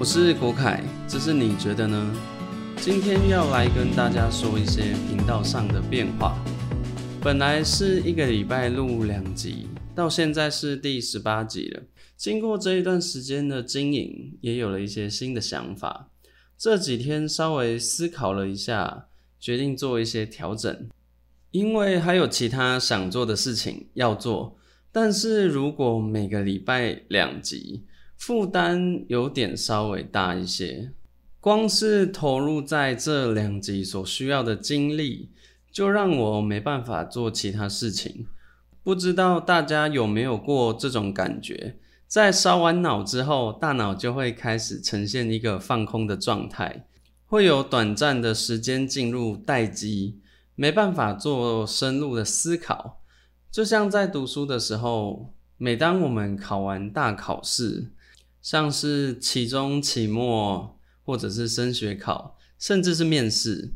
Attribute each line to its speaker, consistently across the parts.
Speaker 1: 我是国凯，这是你觉得呢？今天要来跟大家说一些频道上的变化。本来是一个礼拜录两集，到现在是第十八集了。经过这一段时间的经营，也有了一些新的想法。这几天稍微思考了一下，决定做一些调整，因为还有其他想做的事情要做。但是如果每个礼拜两集，负担有点稍微大一些，光是投入在这两集所需要的精力，就让我没办法做其他事情。不知道大家有没有过这种感觉？在烧完脑之后，大脑就会开始呈现一个放空的状态，会有短暂的时间进入待机，没办法做深入的思考。就像在读书的时候，每当我们考完大考试，像是期中、期末，或者是升学考，甚至是面试。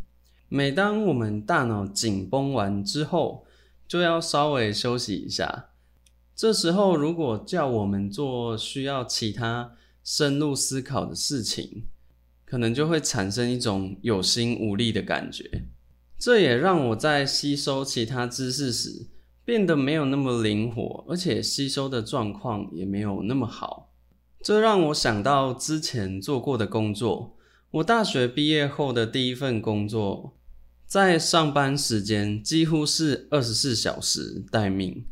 Speaker 1: 每当我们大脑紧绷完之后，就要稍微休息一下。这时候，如果叫我们做需要其他深入思考的事情，可能就会产生一种有心无力的感觉。这也让我在吸收其他知识时变得没有那么灵活，而且吸收的状况也没有那么好。这让我想到之前做过的工作。我大学毕业后的第一份工作，在上班时间几乎是二十四小时待命，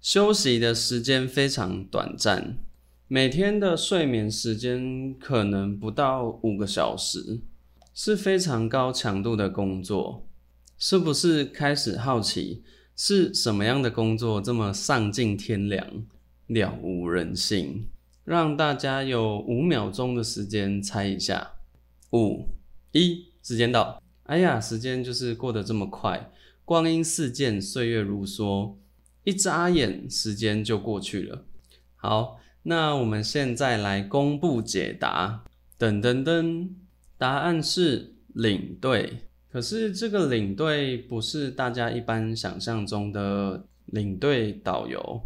Speaker 1: 休息的时间非常短暂，每天的睡眠时间可能不到五个小时，是非常高强度的工作。是不是开始好奇是什么样的工作这么丧尽天良、了无人性？让大家有五秒钟的时间猜一下，五一，时间到。哎呀，时间就是过得这么快，光阴似箭，岁月如梭，一眨眼，时间就过去了。好，那我们现在来公布解答。噔噔噔，答案是领队。可是这个领队不是大家一般想象中的领队导游。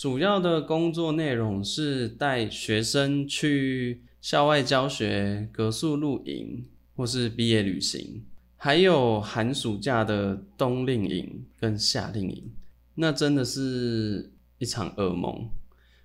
Speaker 1: 主要的工作内容是带学生去校外教学、格宿露营或是毕业旅行，还有寒暑假的冬令营跟夏令营。那真的是一场噩梦。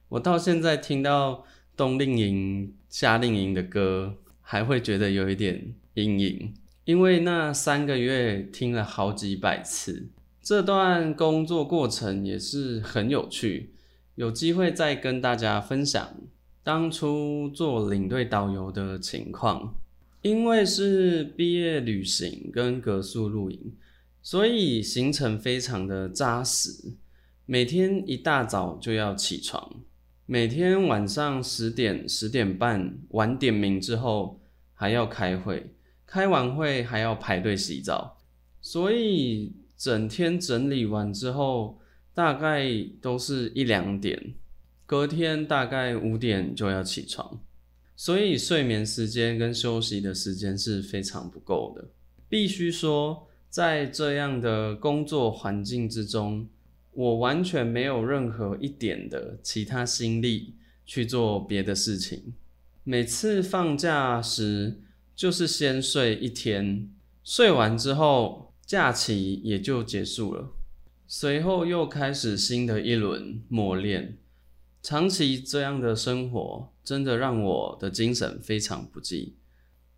Speaker 1: 我到现在听到冬令营、夏令营的歌，还会觉得有一点阴影，因为那三个月听了好几百次。这段工作过程也是很有趣。有机会再跟大家分享当初做领队导游的情况。因为是毕业旅行跟格宿露营，所以行程非常的扎实。每天一大早就要起床，每天晚上十点、十点半晚点名之后还要开会，开完会还要排队洗澡，所以整天整理完之后。大概都是一两点，隔天大概五点就要起床，所以睡眠时间跟休息的时间是非常不够的。必须说，在这样的工作环境之中，我完全没有任何一点的其他心力去做别的事情。每次放假时，就是先睡一天，睡完之后，假期也就结束了。随后又开始新的一轮磨练，长期这样的生活真的让我的精神非常不济，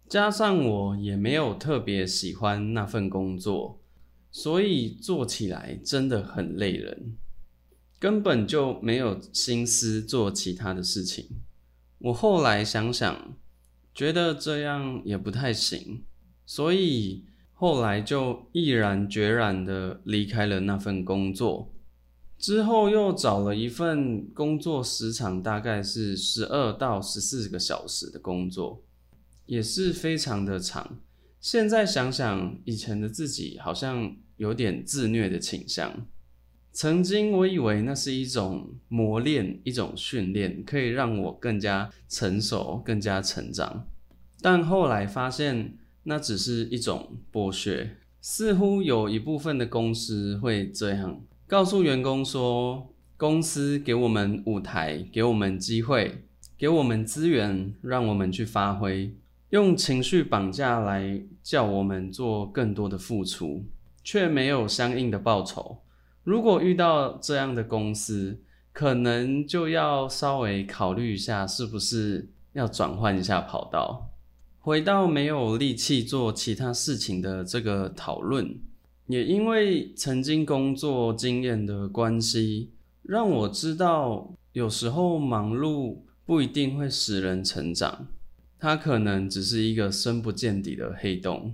Speaker 1: 加上我也没有特别喜欢那份工作，所以做起来真的很累人，根本就没有心思做其他的事情。我后来想想，觉得这样也不太行，所以。后来就毅然决然的离开了那份工作，之后又找了一份工作时长大概是十二到十四个小时的工作，也是非常的长。现在想想，以前的自己好像有点自虐的倾向。曾经我以为那是一种磨练，一种训练，可以让我更加成熟、更加成长，但后来发现。那只是一种剥削，似乎有一部分的公司会这样。告诉员工说：公司给我们舞台，给我们机会，给我们资源，让我们去发挥，用情绪绑架来叫我们做更多的付出，却没有相应的报酬。如果遇到这样的公司，可能就要稍微考虑一下，是不是要转换一下跑道，回到没有力气做其他事情的这个讨论。也因为曾经工作经验的关系，让我知道有时候忙碌不一定会使人成长，它可能只是一个深不见底的黑洞。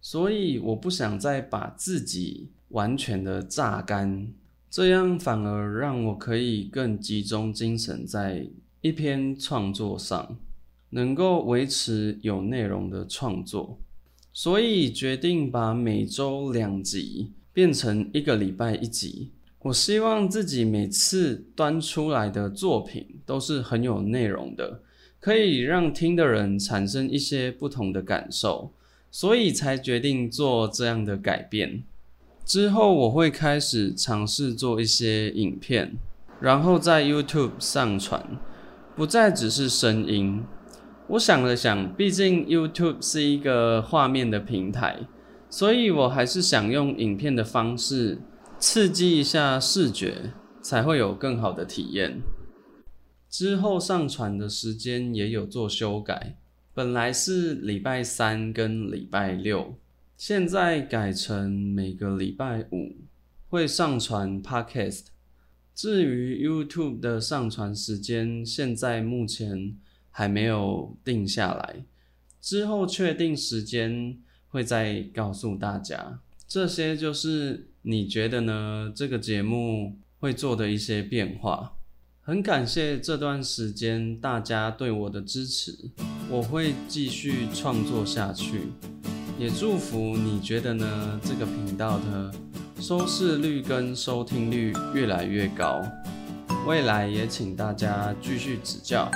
Speaker 1: 所以我不想再把自己完全的榨干。这样反而让我可以更集中精神在一篇创作上，能够维持有内容的创作，所以决定把每周两集变成一个礼拜一集。我希望自己每次端出来的作品都是很有内容的，可以让听的人产生一些不同的感受，所以才决定做这样的改变。之后我会开始尝试做一些影片，然后在 YouTube 上传，不再只是声音。我想了想，毕竟 YouTube 是一个画面的平台，所以我还是想用影片的方式刺激一下视觉，才会有更好的体验。之后上传的时间也有做修改，本来是礼拜三跟礼拜六。现在改成每个礼拜五会上传 Podcast。至于 YouTube 的上传时间，现在目前还没有定下来，之后确定时间会再告诉大家。这些就是你觉得呢？这个节目会做的一些变化。很感谢这段时间大家对我的支持，我会继续创作下去。也祝福你觉得呢？这个频道的收视率跟收听率越来越高，未来也请大家继续指教。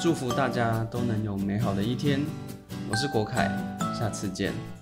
Speaker 1: 祝福大家都能有美好的一天。我是国凯，下次见。